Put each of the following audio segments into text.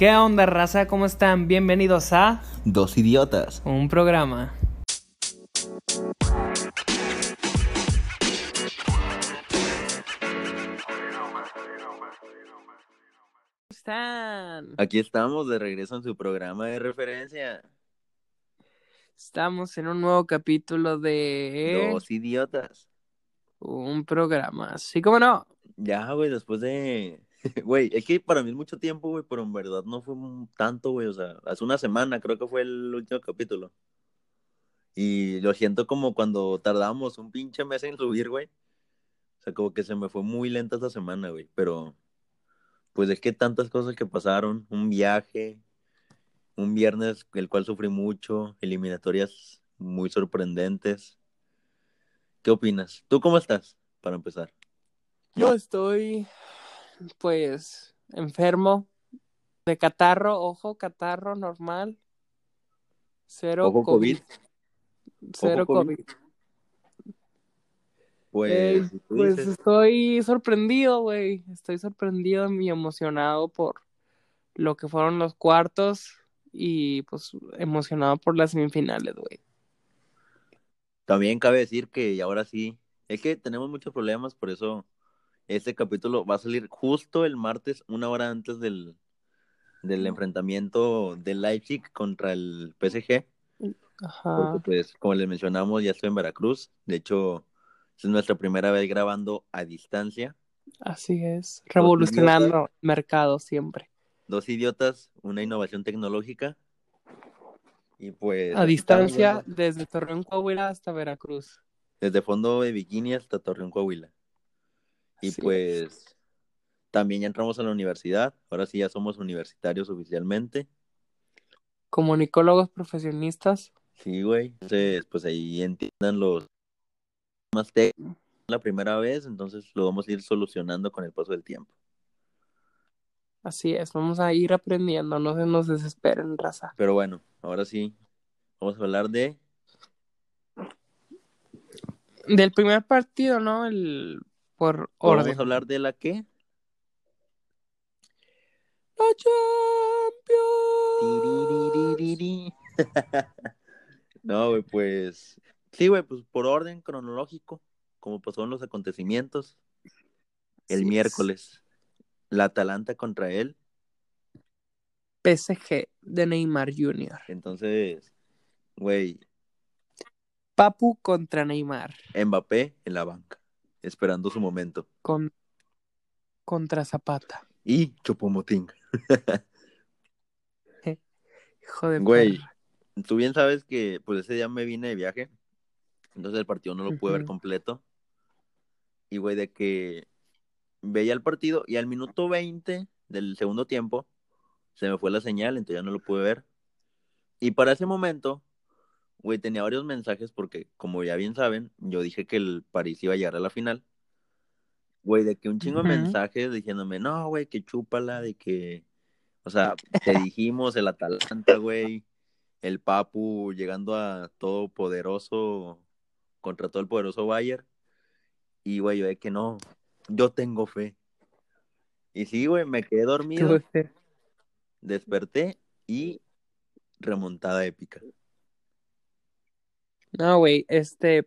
¿Qué onda, raza? ¿Cómo están? Bienvenidos a Dos idiotas. un programa. ¿Cómo están? Aquí estamos de regreso en su programa de referencia. Estamos en un nuevo capítulo de Dos idiotas. un programa. Sí, cómo no. Ya, güey, después de. Güey, es que para mí es mucho tiempo, güey, pero en verdad no fue tanto, güey. O sea, hace una semana creo que fue el último capítulo. Y lo siento como cuando tardamos un pinche mes en subir, güey. O sea, como que se me fue muy lenta esta semana, güey. Pero, pues es que tantas cosas que pasaron. Un viaje, un viernes el cual sufrí mucho, eliminatorias muy sorprendentes. ¿Qué opinas? ¿Tú cómo estás, para empezar? Yo estoy, pues, enfermo de catarro, ojo, catarro normal. Cero Ojo COVID. COVID. Cero Ojo COVID. COVID. Pues, pues dices, estoy sorprendido, güey. Estoy sorprendido y emocionado por lo que fueron los cuartos y pues emocionado por las semifinales, güey. también cabe decir que ahora sí, es que tenemos muchos problemas, por eso este capítulo va a salir justo el martes, una hora antes del, del enfrentamiento del Leipzig contra el PSG, Ajá. porque pues, como les mencionamos, ya estoy en Veracruz, de hecho, es nuestra primera vez grabando a distancia, Así es. Revolucionando el mercado siempre. dos idiotas, una innovación tecnológica, y pues... A distancia desde Torreón, Coahuila hasta Veracruz. desde fondo de bikini hasta Torreón, Coahuila. Y pues también ya entramos a la universidad, ahora sí ya somos universitarios oficialmente. Comunicólogos profesionistas. Sí, güey. Entonces, pues ahí entiendan los más técnicos la primera vez, entonces lo vamos a ir solucionando con el paso del tiempo. Así es, vamos a ir aprendiendo, no se nos desesperen, raza. Pero bueno, ahora sí, vamos a hablar de Del primer partido, ¿no? El por orden. vamos a hablar de la qué? La Champions. No, güey, pues sí, güey, pues por orden cronológico, como pasaron los acontecimientos. El es. miércoles, la Atalanta contra él. PSG de Neymar Jr. Entonces, güey, Papu contra Neymar. Mbappé en la banca, esperando su momento. Con, contra Zapata. Y Chopomotín. Hijo de Güey. Tú bien sabes que pues ese día me vine de viaje, entonces el partido no lo pude ver completo. Y güey, de que veía el partido y al minuto 20 del segundo tiempo se me fue la señal, entonces ya no lo pude ver. Y para ese momento, güey, tenía varios mensajes porque, como ya bien saben, yo dije que el París iba a llegar a la final. Güey, de que un chingo de mensajes diciéndome, no, güey, que chúpala, de que, o sea, te dijimos el Atalanta, güey, el Papu llegando a todo poderoso contra todo el poderoso Bayern. Y, güey, yo de que no, yo tengo fe. Y sí, güey, me quedé dormido, desperté y remontada épica. No, güey, este,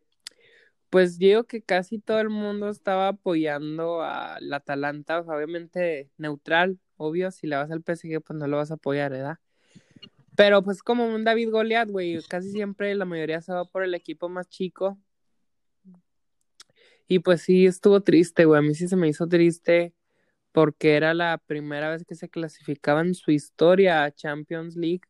pues digo que casi todo el mundo estaba apoyando al Atalanta, o sea, obviamente neutral, obvio, si le vas al PSG, pues no lo vas a apoyar, ¿verdad? Pero pues como un David Goliat, güey, casi siempre la mayoría se va por el equipo más chico. Y pues sí, estuvo triste, güey, a mí sí se me hizo triste porque era la primera vez que se clasificaba en su historia a Champions League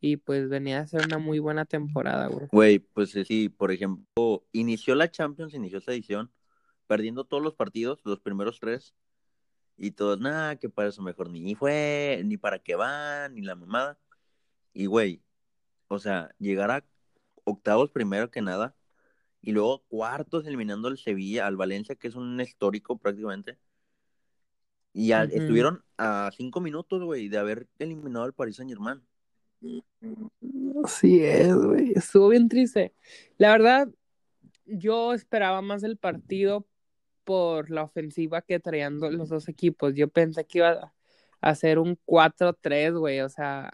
y pues venía a ser una muy buena temporada, güey. Güey, pues sí, por ejemplo, inició la Champions, inició esta edición, perdiendo todos los partidos, los primeros tres, y todos, nada, que para eso mejor ni fue, ni para qué van, ni la mamada. Y güey, o sea, llegar a octavos primero que nada, y luego cuartos eliminando al Sevilla, al Valencia, que es un histórico prácticamente. Y a- Ujú. estuvieron a cinco minutos, güey, de haber eliminado al Paris Saint Germain. Así es, güey. Estuvo bien triste. La verdad, yo esperaba más el partido por la ofensiva que traían los dos equipos. Yo pensé que iba hacer un 4-3, güey, o sea,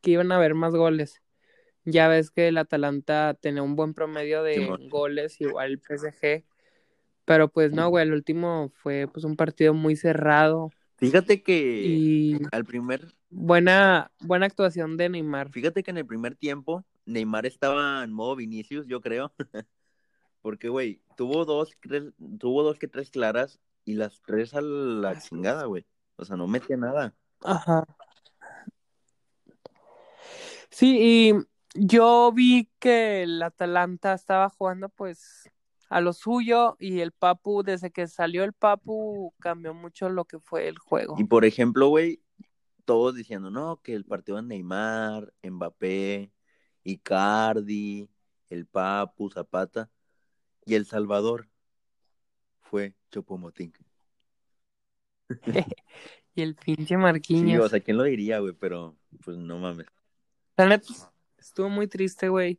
que iban a haber más goles. Ya ves que el Atalanta tenía un buen promedio de goles, igual el PSG. Pero pues no, güey, el último fue pues un partido muy cerrado Fíjate que y al primer, buena, buena actuación de Neymar. fíjate que en el primer tiempo Neymar estaba en modo Vinicius, yo creo. Porque, güey, tuvo dos, tres, tuvo dos que tres claras y las tres a la chingada, güey. O sea, no metía nada. Ajá. Sí, y yo vi que el Atalanta estaba jugando pues a lo suyo y el Papu, desde que salió el Papu, cambió mucho lo que fue el juego. Y por ejemplo, güey, todos diciendo, no, que el partido de Neymar, Mbappé, Icardi, el Papu, Zapata y El Salvador fue Chopomotín. Y el pinche Sí, Marquinhos. o sea, ¿quién lo diría, güey? Pero, pues no mames. La neta, estuvo muy triste, güey.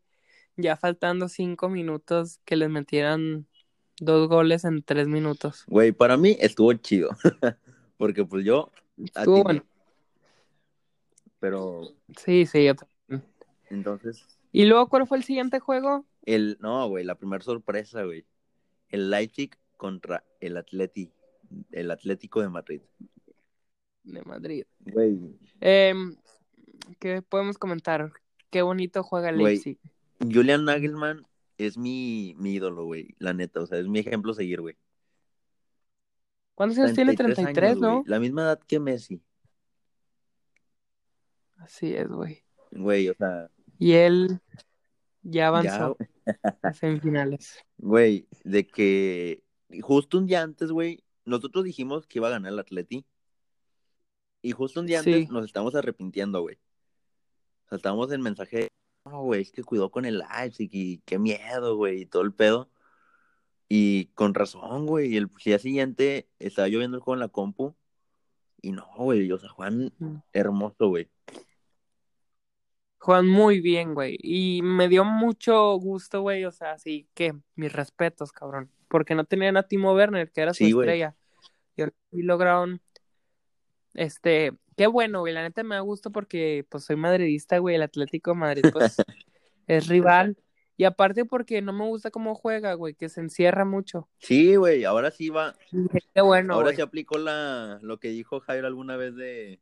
Ya faltando cinco minutos que les metieran dos goles en tres minutos. Güey, para mí estuvo chido. Porque pues yo Estuvo bueno. Pero Sí, sí, yo también. entonces, ¿Y luego cuál fue el siguiente juego? el, no, güey, la primera sorpresa, güey. El Leipzig contra el Atleti, el Atlético de Madrid. De Madrid. Güey, Em, ¿qué podemos comentar? Qué bonito juega el Güey. Leipzig. Julian Nagelman es mi, mi ídolo, güey, la neta, o sea, es mi ejemplo a seguir, güey. ¿Cuántos años tiene? 33, años, ¿no? güey, La misma edad que Messi, Así es, güey. güey, o sea, Y él ya ya, avanzó a semifinales. güey, de que justo un día antes, güey, nosotros dijimos que iba a ganar el Atleti. Y justo un día Sí. antes nos estamos arrepintiendo, güey. O sea, estábamos en mensaje, no, güey, es que cuidó con el Leipzig y qué miedo, güey, y todo el pedo. Y con razón, güey, y el día siguiente estaba yo viendo el juego en la compu. Y no, güey, o sea, Juan, Mm. hermoso, güey. Juegan muy bien, güey. Y me dio mucho gusto, güey. O sea, sí que mis respetos, cabrón. Porque no tenían a Timo Werner, que era su Sí, estrella. Y, lograron. Este, qué bueno, güey. La neta me da gusto porque, pues, soy madridista, güey. El Atlético de Madrid, pues, es rival. Y aparte porque no me gusta cómo juega, güey, que se encierra mucho. Sí, güey, ahora sí va, qué bueno, ahora sí aplicó la, lo que dijo Jairo alguna vez de,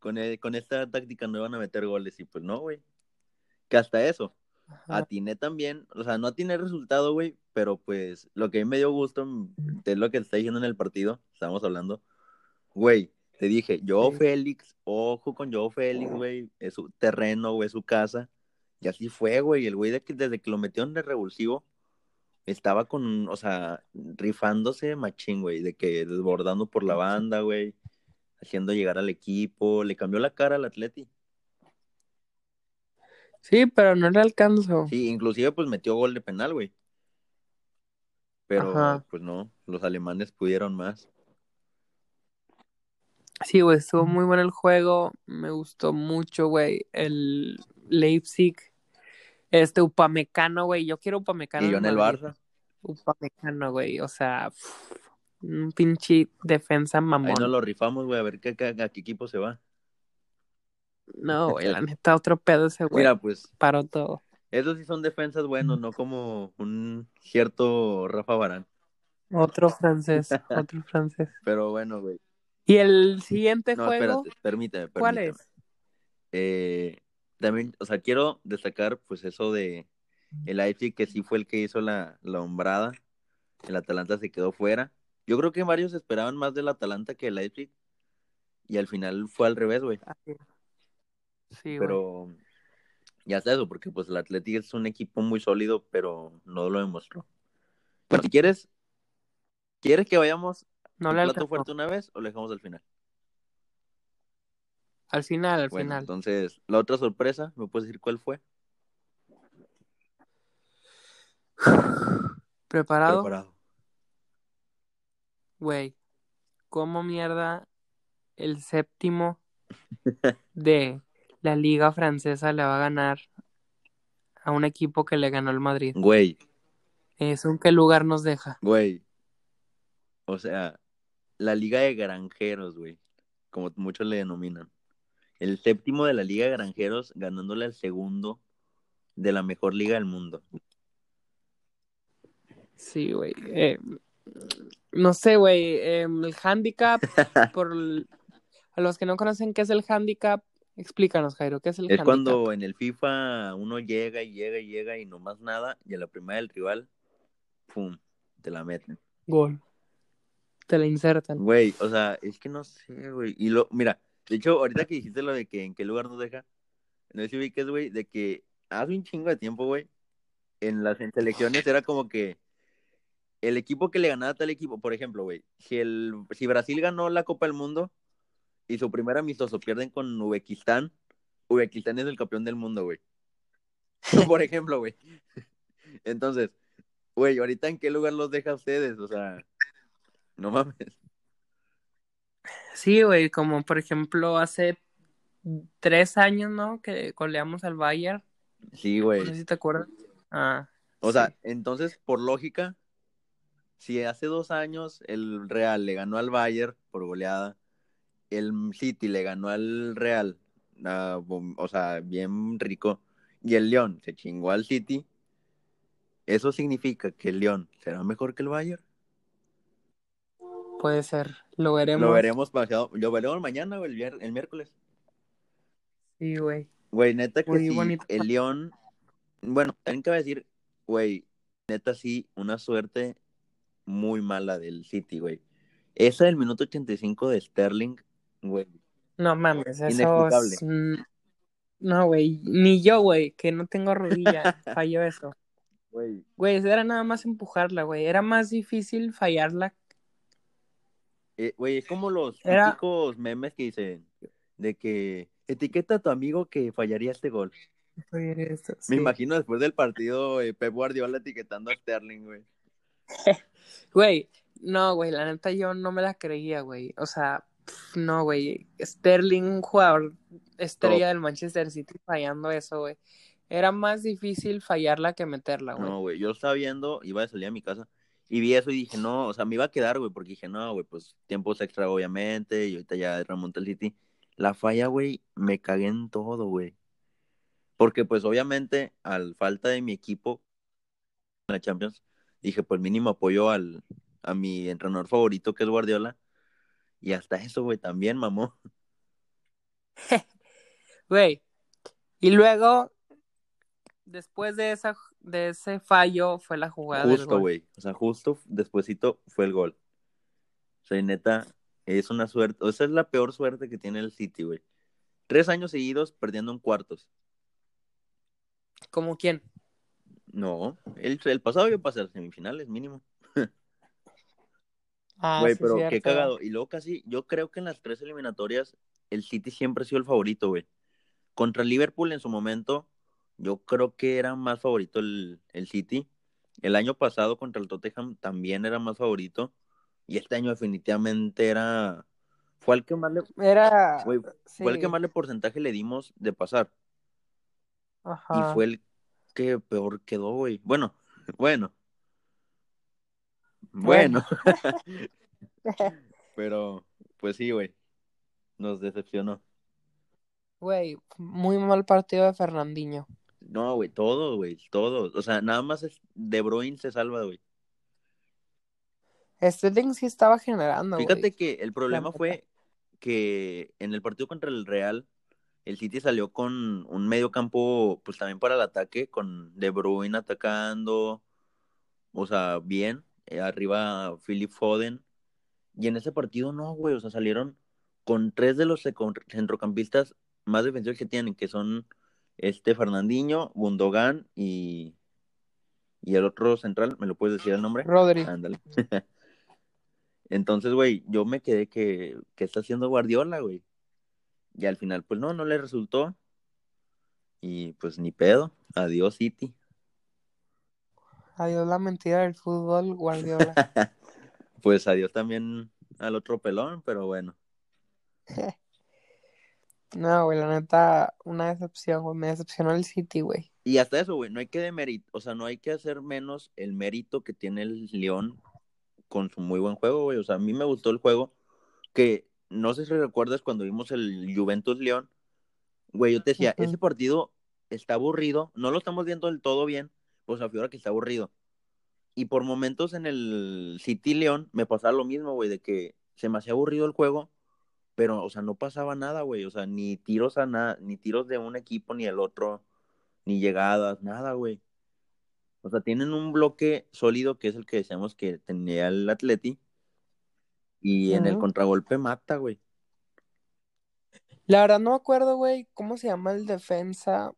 con, el- con esta táctica no iban a meter goles, y pues no, güey. Que hasta eso, Ajá. atiné también, o sea, no atiné el resultado, güey, pero pues lo que a mí me dio gusto mm, es lo que te está diciendo en el partido, estábamos hablando, güey, te dije, Joe Sí. Félix, ojo con Joe Félix, güey, es su terreno, güey, es su casa, y así fue, güey, el güey de que, desde que lo metieron de revulsivo, estaba con, o sea, rifándose machín, güey, de que desbordando por la banda, güey, haciendo llegar al equipo, le cambió la cara al Atleti. Sí, pero no le alcanzo. Sí, inclusive pues metió gol de penal, güey. Pero Ajá. pues no, los alemanes pudieron más. Sí, güey, estuvo muy bueno el juego. Me gustó mucho, güey. El Leipzig. Este Upamecano, güey. Yo quiero Upamecano. Y yo en el Madrid. Barça. Upamecano, güey. O sea, pf, un pinche defensa Ahí mamón. nos lo rifamos, güey, a ver qué, qué- a qué equipo se va. No, güey, la neta, otro pedo ese güey. Mira, pues, Paró todo. esos sí son defensas buenos, no como un cierto Rafa Barán. Otro francés, otro francés. Pero bueno, güey. Y el siguiente No, juego, espérate, permíteme, ¿cuál permíteme. es? Eh, también, o sea, quiero destacar pues eso de el Leipzig que sí fue el que hizo la, la hombrada. El Atalanta se quedó fuera. Yo creo que varios esperaban más del Atalanta que el Leipzig. Y al final fue al revés, güey. Así. Sí, güey. Pero ya está eso, porque pues el Atlético es un equipo muy sólido, pero no lo demostró. Bueno, si quieres, ¿quieres que vayamos No al plato alcanzó. fuerte una vez o lo dejamos al final? Al final, al Bueno, final. entonces, la otra sorpresa, ¿me puedes decir cuál fue? ¿Preparado? Preparado. Güey, ¿cómo mierda el séptimo de la liga francesa le va a ganar a un equipo que le ganó el Madrid? Güey, ¿Eso en qué lugar nos deja? güey. O sea, la liga de granjeros, güey. como muchos le denominan. El séptimo de la Liga de Granjeros, ganándole al segundo de la mejor liga del mundo. Sí, güey. Eh, no sé, güey. Eh, el handicap, por a los que no conocen qué es el handicap, explícanos, Jairo, ¿qué es el Es handicap? cuando en el FIFA uno llega y llega y llega y no más nada, y a la primera del rival, ¡pum! Te la meten. Gol. Te la insertan. Güey, o sea, es que no sé, güey. Y lo, mira, de hecho, ahorita que dijiste lo de que en qué lugar nos deja, no sé si ubiques, güey, de que hace un chingo de tiempo, güey, en las selecciones era como que el equipo que le ganaba a tal equipo, por ejemplo, güey, si el, si Brasil ganó la Copa del Mundo y su primer amistoso pierden con Uzbekistán, Uzbekistán es el campeón del mundo, güey. por ejemplo, güey. Entonces, güey, ahorita en qué lugar los deja a ustedes, o sea, no mames. Sí, güey, como por ejemplo hace tres años, ¿no? Que goleamos al Bayern. Sí, No güey. sé si te acuerdas. Ah, O sea, entonces, por lógica, si hace dos años el Real le ganó al Bayern por goleada, el City le ganó al Real, ah, o sea, bien rico, y el León se chingó al City, ¿eso significa que el León será mejor que el Bayern? puede ser. Lo veremos. Lo veremos pasado, lo veremos mañana o el, miércoles. Sí, güey. Güey, neta que sí, el León, bueno, también cabe decir, güey, neta sí, una suerte muy mala del City, güey. Esa del minuto 85 de Sterling, güey. No mames, eso Inexplicable. es... No, güey. Ni yo, güey, que no tengo rodilla, falló eso. Güey, Güey, era nada más empujarla, güey. Era más difícil fallarla. eh, güey, es como los Era- típicos memes que dicen de que etiqueta a tu amigo que fallaría este gol. Me sí. imagino después del partido eh, Pep Guardiola etiquetando a Sterling, güey. Güey, no, güey, la neta yo no me la creía, güey. O sea, pf, no, güey. Sterling, un jugador estrella del Manchester City, fallando eso, güey. Era más difícil fallarla que meterla, güey. No, güey, yo estaba viendo, iba a salir a mi casa y vi eso y dije, no, o sea, me iba a quedar, güey, porque dije, no, güey, pues tiempos extra, obviamente, y ahorita ya remonta el City. La falla, güey, me cagué en todo, güey. Porque, pues, obviamente, al falta de mi equipo en la Champions, dije, pues, mínimo apoyo al, a mi entrenador favorito, que es Guardiola, y hasta eso, güey, también, mamó. Güey. Y luego, después de esa, de ese fallo, fue la jugada Justo, güey, o sea, justo despuesito fue el gol. O sea, y neta, es una suerte, o esa es la peor suerte que tiene el City, güey. Tres años seguidos perdiendo en cuartos. ¿Como quién? No, el, el pasado iba a pasar semifinales, mínimo. Ah, Güey, sí, pero qué cagado. Y luego casi, yo creo que en las tres eliminatorias, el City siempre ha sido el favorito, güey. Contra Liverpool en su momento, yo creo que era más favorito el, el City. El año pasado contra el Tottenham también era más favorito. Y este año definitivamente era... Fue el que más le, Era. güey, sí. fue el que más le porcentaje le dimos de pasar. Ajá. Y fue el que peor quedó, güey. Bueno, bueno. Bueno. Pero, pues sí, güey. Nos decepcionó. Güey, muy mal partido de Fernandinho. No, güey, todo, güey, todo. O sea, nada más es De Bruyne se salva, güey. Sterling sí estaba generando, Fíjate que el problema fue que en el partido contra el Real, el City salió con un medio campo, pues también para el ataque, con De Bruyne atacando, o sea, bien, eh, arriba Philip Foden. Y en ese partido no, güey, o sea, salieron con tres de los centrocampistas más defensivos que tienen, que son este Fernandinho, Gundogan y, y el otro central, ¿me lo puedes decir el nombre? Rodri. Ándale. Entonces, güey, yo me quedé que, que está haciendo Guardiola, güey. Y al final, pues no, no le resultó. Y pues ni pedo. Adiós, City. Adiós la mentira del fútbol, Guardiola. Pues adiós también al otro pelón, pero bueno. No, güey, la neta, una decepción, güey. Me decepcionó el City, güey. Y hasta eso, güey, no hay que demerit, o sea, no hay que hacer menos el mérito que tiene el León con su muy buen juego, güey. O sea, a mí me gustó el juego que no sé si recuerdas cuando vimos el Juventus León, güey, yo te decía, ese partido está aburrido, no lo estamos viendo del todo bien, pues a que está aburrido. Y por momentos en el City León me pasaba lo mismo, güey, de que se me hacía aburrido el juego, pero, o sea, no pasaba nada, güey, o sea, ni tiros a nada, ni tiros de un equipo ni el otro, ni llegadas, nada, güey. O sea, tienen un bloque sólido que es el que decíamos que tenía el Atleti. Y en el contragolpe mata, güey. La verdad no me acuerdo, güey, cómo se llama el defensa,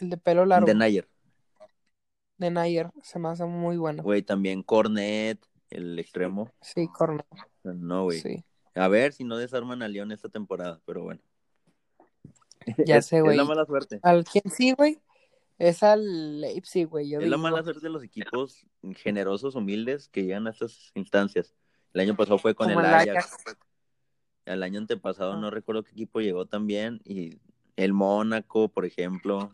el de pelo largo, De Nayer. de Nayer, se me hace muy bueno. Güey, también Cornet, el extremo. Sí, corner, No, güey. sí. A ver si no desarman a León esta temporada, pero bueno. Ya Es- sé, Es güey. la mala suerte. ¿Al quién sí, güey? Es al Leipzig, güey, Es la mala suerte de los equipos generosos, humildes, que llegan a estas instancias. El año pasado fue con el el Ajax. Ajax. El año antepasado Ah. no recuerdo qué equipo llegó también. Y el Mónaco, por ejemplo.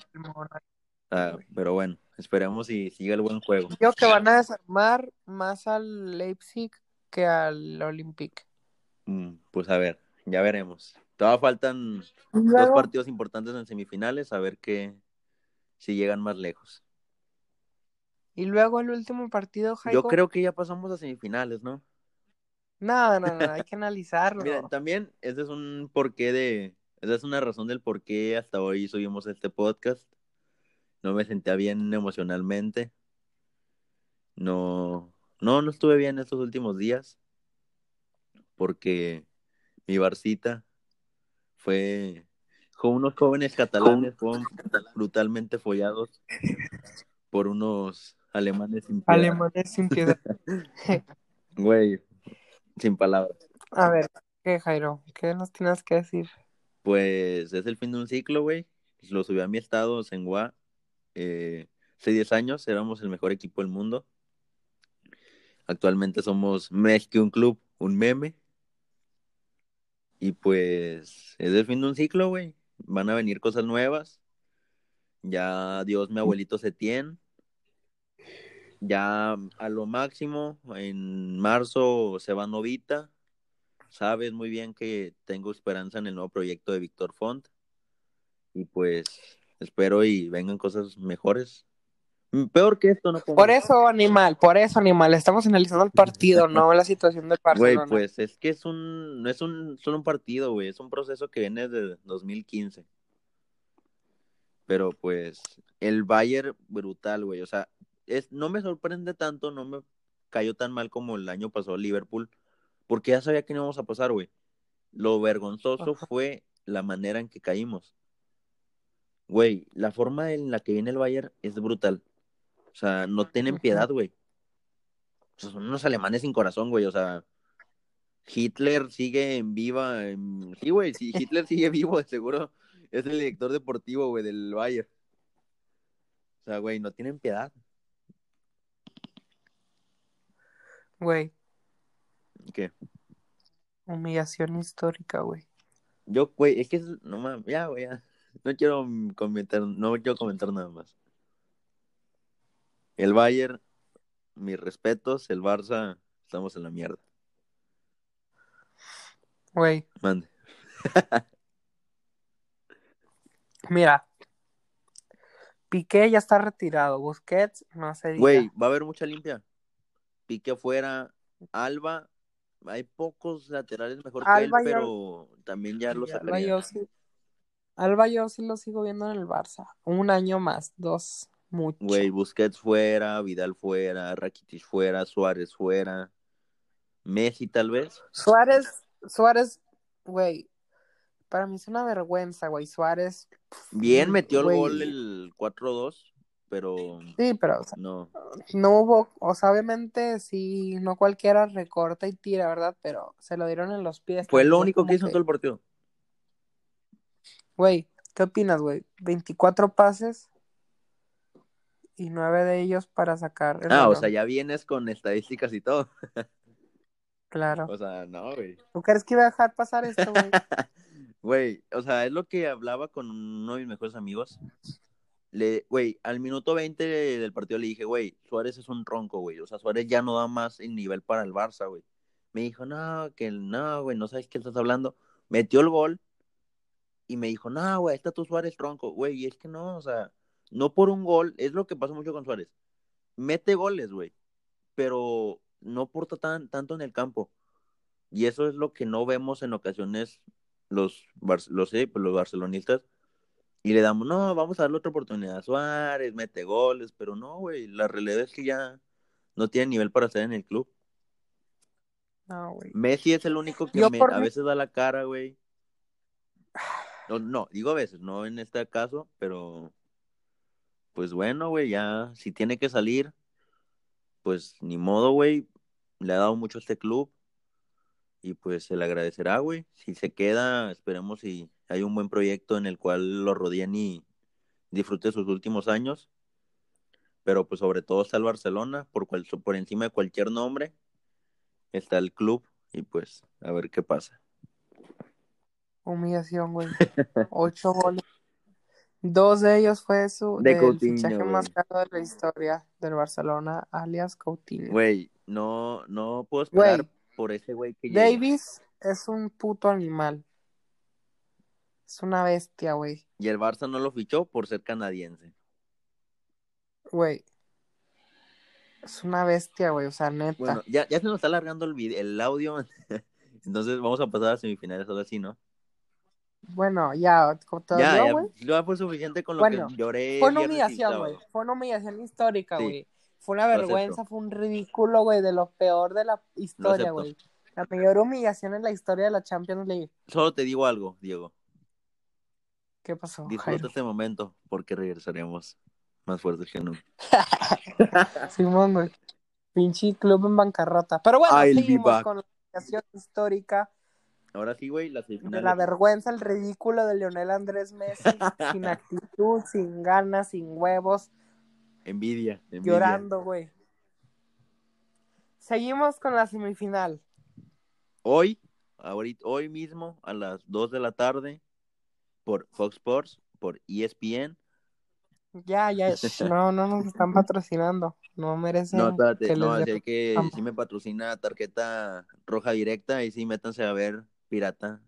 Ah, pero bueno, esperemos y siga el buen juego. Creo que van a desarmar más al Leipzig que al Olympique. Mm, Pues a ver, ya veremos. Todavía faltan Y dos partidos importantes en semifinales, a ver qué si llegan más lejos. y luego el último partido, Yo Jairo. creo que ya pasamos a semifinales, ¿no? No, no, no, hay que analizarlo. Miren, también ese es un porqué de, esa es una razón del por qué hasta hoy subimos este podcast. No me sentía bien emocionalmente. No, no, no estuve bien estos últimos días. Porque mi barcita fue con unos jóvenes catalanes, fueron brutalmente follados por unos alemanes sin piedad. Alemanes sin piedad. Güey, sin palabras. A ver, ¿qué, Jairo? ¿Qué nos tienes que decir? Pues es el fin de un ciclo, güey. Lo subí a mi estado, Senghua. Eh, hace 10 años éramos el mejor equipo del mundo. Actualmente somos más que un club, un meme. Y pues es el fin de un ciclo, güey. Van a venir cosas nuevas. Ya adiós mi abuelito Setien. Ya a lo máximo, en marzo se va Novita. Sabes muy bien que tengo esperanza en el nuevo proyecto de Víctor Font. Y pues espero y vengan cosas mejores. Mm, Peor que esto, no. Por eso, animal, por eso, animal. Estamos analizando el partido, no la situación del Güey, Barcelona. pues es que es un, no es un solo un partido, güey, es un proceso que viene desde 2015. Pero pues el Bayern brutal, güey, o sea, es no me sorprende tanto, no me cayó tan mal como el año pasado Liverpool, porque ya sabía que no íbamos a pasar, güey. Lo vergonzoso Ajá. fue la manera en que caímos. Güey, la forma en la que viene el Bayern es brutal. O sea, no tienen piedad, güey. O sea, son unos alemanes sin corazón, güey. O sea, Hitler sigue en viva. en- Sí, güey, sí, Hitler sigue vivo, de seguro. Es el director deportivo, güey, del Bayern. O sea, güey, no tienen piedad. Güey, ¿Qué? humillación histórica, güey. Yo, güey, es que es- no mames, ya, güey, ya. No quiero comentar, no quiero comentar nada más. El Bayern, mis respetos, el Barça, estamos en la mierda. Güey, Mande. mira. Piqué ya está retirado. Busquets no diga. Güey, va a haber mucha limpia. Pique afuera, Alba, hay pocos laterales mejor que él, yo- pero también ya lo Y Alba yo sí. Alba yo sí lo sigo viendo en el Barça. Un año más, dos, mucho. Güey, Busquets fuera, Vidal fuera, Rakitic fuera, Suárez fuera, Messi tal vez. Suárez, Suárez, güey. Para mí es una vergüenza, güey. Suárez. Bien metió el güey. gol el 4-2, pero Sí, pero o sea, no. no hubo, o sea, obviamente sí, no cualquiera recorta y tira, ¿verdad? Pero se lo dieron en los pies. Fue lo único que hizo en todo el partido. Güey, ¿qué opinas, güey? 24 pases y 9 de ellos para sacar el Ah, o sea, ya vienes con estadísticas y todo. Claro. O sea, no, güey. ¿Tú crees que iba a dejar pasar esto, güey? Güey, o sea, es lo que hablaba con uno de mis mejores amigos. Le, güey, al minuto 20 del partido le dije, güey, Suárez es un tronco, güey. O sea, Suárez ya no da más el nivel para el Barça, güey. Me dijo, no, que no, güey, no sabes qué estás hablando. metió el gol y me dijo, no, güey, está tu Suárez tronco, güey, y es que no, o sea, no por un gol, es lo que pasa mucho con Suárez, mete goles, güey, pero no porta tan, tanto en el campo, y eso es lo que no vemos en ocasiones los, los, pues, los barcelonistas, y le damos, no, vamos a darle otra oportunidad a Suárez, mete goles, pero no, güey, la realidad es que ya no tiene nivel para estar en el club. No, güey. Messi es el único que me- por a veces da la cara, güey. No, no, digo a veces, no en este caso, pero pues bueno, güey, ya si tiene que salir, pues ni modo, güey. Le ha dado mucho a este club y pues se le agradecerá, güey. Si se queda, esperemos si hay un buen proyecto en el cual lo rodeen y disfrute sus últimos años. Pero pues sobre todo está el Barcelona, por, cual, por encima de cualquier nombre está el club y pues a ver qué pasa. Humillación, güey. Ocho goles. Dos de ellos fue su De Coutinho, fichaje más caro de la historia del Barcelona, alias Coutinho. Güey, no, no puedo esperar por ese güey que. Davis es un puto animal. Es una bestia, güey. Y el Barça no lo fichó por ser canadiense. Güey. Es una bestia, güey. O sea, neta. Bueno, ya, ya se nos está alargando el, audio. Entonces vamos a pasar a semifinales ahora sí, ¿no? Bueno, ya, ¿cómo te Ya, dolió, ya, güey? ya fue suficiente con lo Bueno, que lloré. Fue una humillación, güey. Fue una humillación histórica, Sí. güey. Fue una vergüenza, fue un ridículo, güey, de lo peor de la historia, güey. La mayor humillación en la historia de la Champions League. Solo te digo algo, Diego. ¿Qué pasó, Disfruta este momento porque regresaremos más fuertes que nunca. Simón, güey. Pinche club en bancarrota. Pero bueno, I'll seguimos con la humillación histórica Ahora sí, güey, las de semifinales. la vergüenza, el ridículo de Lionel Andrés Messi, sin actitud, sin ganas, sin huevos, Envidia, envidia. llorando, güey. Seguimos con la semifinal. Hoy, ahorita, hoy mismo, a las 2 de la tarde, por Fox Sports, por ESPN. Ya, ya, no, no nos están patrocinando. No merecen No, espérate, que no, así hay que, si me patrocina tarjeta roja directa, y sí, métanse a ver Pirata.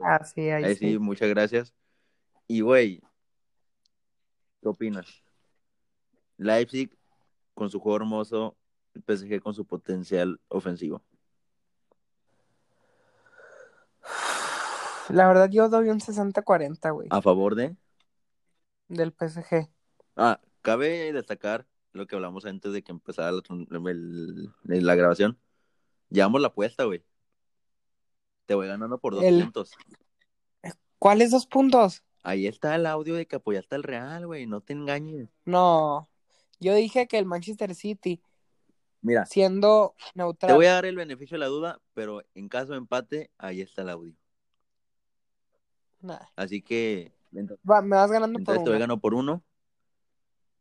Ah, sí, ahí Ahí sí. sí, muchas gracias. Y, güey, ¿qué opinas? Leipzig con su juego hermoso, el PSG con su potencial ofensivo. La verdad, yo doy un 60-40, güey, A favor de... del PSG. Ah, cabe destacar lo que hablamos antes de que empezara la, el- la grabación. Llevamos la apuesta, güey. Te voy ganando por dos El- puntos. ¿Cuáles dos puntos? Ahí está el audio de que apoyaste al Real, güey. No te engañes. No, yo dije que el Manchester City, Mira, siendo te neutral, voy a dar el beneficio de la duda, pero en caso de empate, ahí está el audio. Así que, va, me vas ganando por entonces te voy uno. ganando por uno.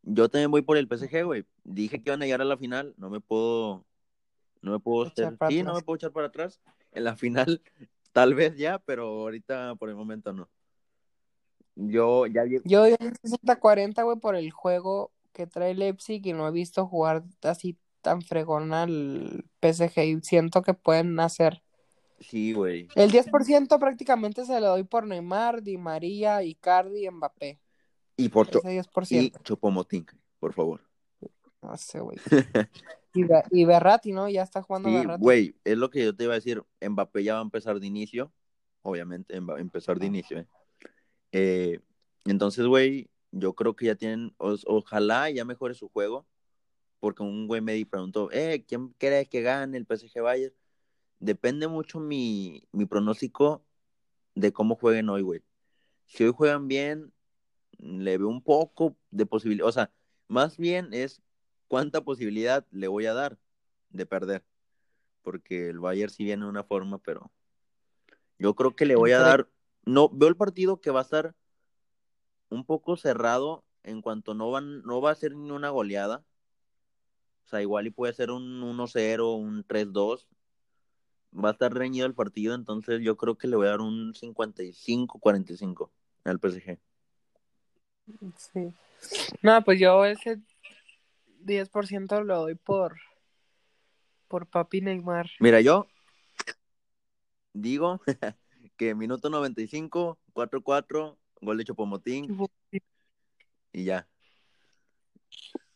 Yo también voy por el PSG, güey. Dije que iban a llegar a la final. No me puedo. No me puedo. Echar hacer- para sí, no atrás. me puedo echar para atrás. En la final, tal vez ya, pero ahorita por el momento no. Yo ya llego. Yo doy un 60-40, güey, por el juego que trae Leipzig y no he visto jugar así tan fregón al PSG y siento que pueden hacer. Sí, güey. El 10% prácticamente se lo doy por Neymar, Di María, Icardi y Mbappé. Y por Ese y 10%. Chopomotín, por favor. No sé, güey. Y, Be- y Berratti, ¿no? Ya está jugando Sí, Berratti. güey, es lo que yo te iba a decir. Mbappé ya va a empezar de inicio. Obviamente, va a empezar de inicio. ¿eh? Eh, entonces, güey, yo creo que ya tienen. ojalá ya mejore su juego. Porque un güey me preguntó, eh, ¿quién cree que gane el PSG Bayern? Depende mucho mi, mi pronóstico de cómo jueguen hoy, güey. Si hoy juegan bien, le veo un poco de posibilidad. O sea, más bien es cuánta posibilidad le voy a dar de perder. Porque el Bayern sí viene de una forma, pero yo creo que le voy a dar. No, veo el partido que va a estar un poco cerrado en cuanto no van, no va a ser ni una goleada. O sea, igual y puede ser un 1-0, un 3-2. Va a estar reñido el partido, entonces yo creo que le voy a dar un 55-45 al PSG. Sí. No, pues yo ese 10% lo doy por por papi Neymar. Mira, yo digo que minuto 95, 4-4, gol de Chopomotín y ya.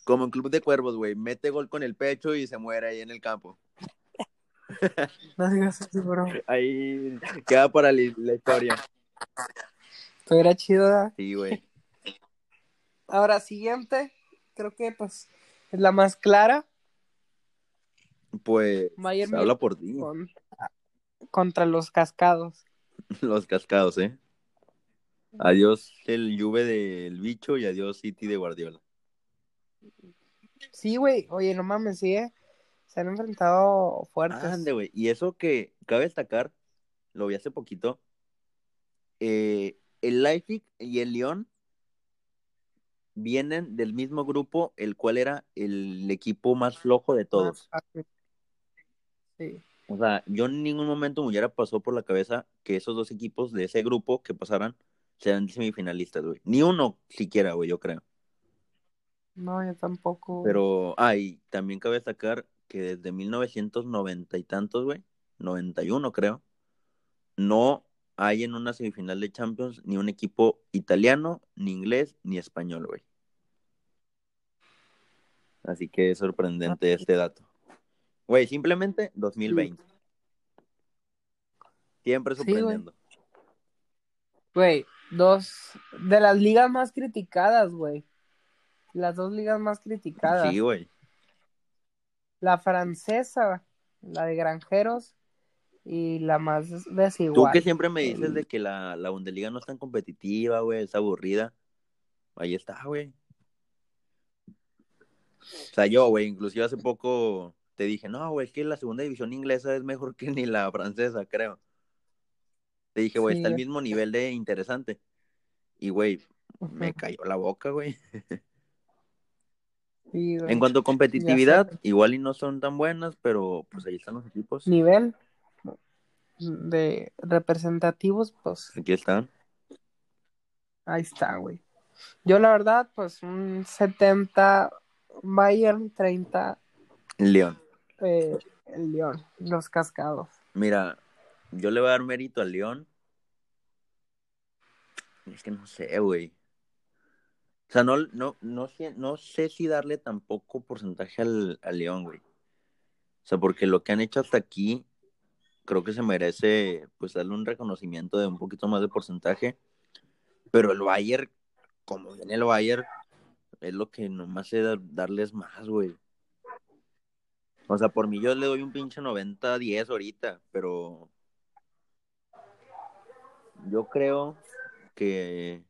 Como en Club de Cuervos, güey, mete gol con el pecho y se muere ahí en el campo. No digas bro. Ahí queda para la, la historia. Esto era chido. Sí, güey. Ahora, siguiente. Creo que, pues, es la más clara. Pues Bayern habla por ti. Con- contra los cascados. Los cascados, ¿eh? Adiós el Juve del bicho y adiós City de Guardiola. Sí, güey. Oye, no mames, sí, eh. Se han enfrentado fuertes. Ande, güey. Y eso que cabe destacar, lo vi hace poquito. eh, el Leipzig y el Lyon vienen del mismo grupo, el cual era el equipo más flojo de todos. Sí. O sea, yo en ningún momento me hubiera pasado por la cabeza que esos dos equipos de ese grupo que pasaran sean semifinalistas, güey. Ni uno siquiera, güey, yo creo. No, yo tampoco. Pero, ah, y también cabe destacar que desde 1990 y tantos, güey, 91 creo, no hay en una semifinal de Champions ni un equipo italiano, ni inglés, ni español, güey. Así que es sorprendente este dato. Güey, simplemente 2020. Siempre güey. sorprendiendo. Güey, dos de las ligas más criticadas, güey. Las dos ligas más criticadas. Sí, güey. La francesa, la de granjeros, y la más Tú desigual. que siempre me dices de que la, la Bundesliga no es tan competitiva, güey, es aburrida. Ahí está, güey. O sea, yo, güey, inclusive hace poco te dije, no, güey, es que la segunda división inglesa es mejor que ni la francesa, creo. Te dije, güey, Sí, está al mismo nivel de interesante. Y, güey, me cayó la boca, güey. Sí. En cuanto a competitividad, igual y no son tan buenas, pero pues ahí están los equipos. Nivel de representativos, pues Aquí están. ahí está, güey. Yo, la verdad, pues un 70 Bayern, 30 León. eh, el León, los cascados. Mira, yo le voy a dar mérito al León. Es que no sé, güey. O sea, no, no, no, sé, no sé si darle tampoco porcentaje al, al León, güey. O sea, porque lo que han hecho hasta aquí, creo que se merece, pues, darle un reconocimiento de un poquito más de porcentaje. Pero el Bayern, como viene el Bayern, es lo que nomás sé dar- darles más, güey. O sea, por mí yo le doy un pinche 90-10 ahorita, pero yo creo que,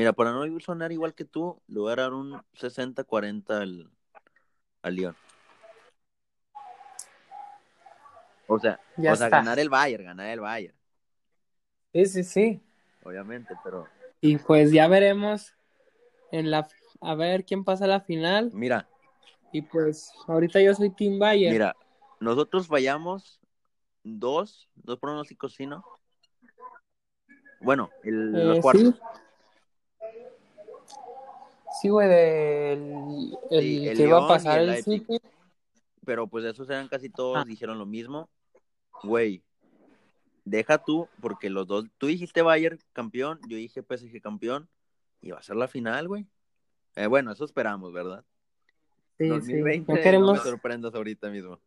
mira, para no sonar igual que tú, le voy a dar un 60-40 al, al León. O sea, Ya o sea, ganar el Bayern, ganar el Bayern, Sí, sí, sí. obviamente, pero Y pues ya veremos en la a ver quién pasa a la final. mira, Y pues ahorita yo soy Team Bayern. mira, nosotros fallamos dos, dos pronósticos, ¿sí, no? Bueno, el- Eh, los cuartos. Sí, güey, del el Sí, el que iba a pasar el el, Leipzig. City. pero pues esos eran casi todos, Ah. dijeron lo mismo. Güey, deja tú, porque los dos, tú dijiste Bayern campeón, yo dije PSG campeón, y va a ser la final, güey. Eh, bueno, eso esperamos, ¿verdad? Sí, 2020, sí. No no queremos, me sorprendas ahorita mismo.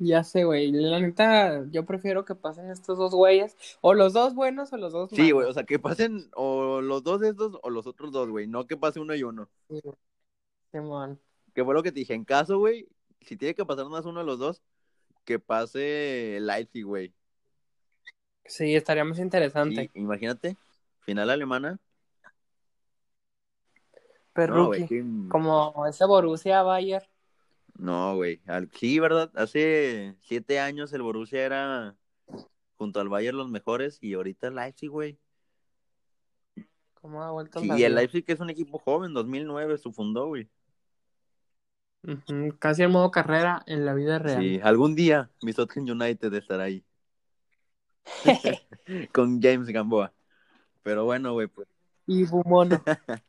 Ya sé, güey. La neta, yo prefiero que pasen estos dos güeyes. O los dos buenos o los dos Sí, malos. güey, o sea, que pasen o los dos de estos o los otros dos, güey, no que pase uno y uno. Sí, Simón. Que fue lo que te dije, en caso, güey, si tiene que pasar más uno de los dos, que pase Leipzig, güey. Sí, estaría más interesante. Sí, imagínate, final alemana. Pero No, como ese Borussia Bayern. No, güey. Al- Sí, ¿verdad? Hace siete años el Borussia era junto al Bayern los mejores y ahorita el Leipzig, güey. ¿Cómo ha vuelto Sí, y el? Leipzig es un equipo joven, 2009 se fundó, güey. Casi en modo carrera en la vida real. Sí, algún día mi Tottenham United estará ahí. Con James Gamboa. Pero bueno, güey, pues, y Bumono.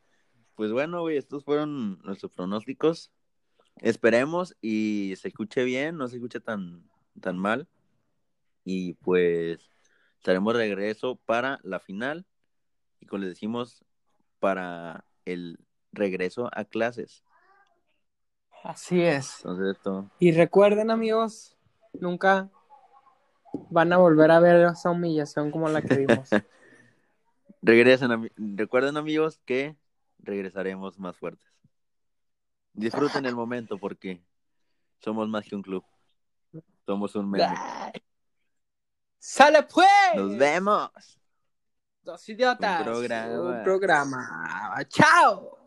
pues bueno, güey, estos fueron nuestros pronósticos. Esperemos y se escuche bien, no se escuche tan, tan mal. Y pues, estaremos de regreso para la final y como les decimos, para el regreso a clases. Así es. Entonces esto... Y recuerden amigos, nunca van a volver a ver esa humillación como la que vimos. Regresen, recuerden amigos que regresaremos más fuertes. Disfruten el momento porque somos más que un club. Somos un meme. ¡Sale pues! ¡Nos vemos! Dos idiotas. Un programa. Un programa. ¡Chao!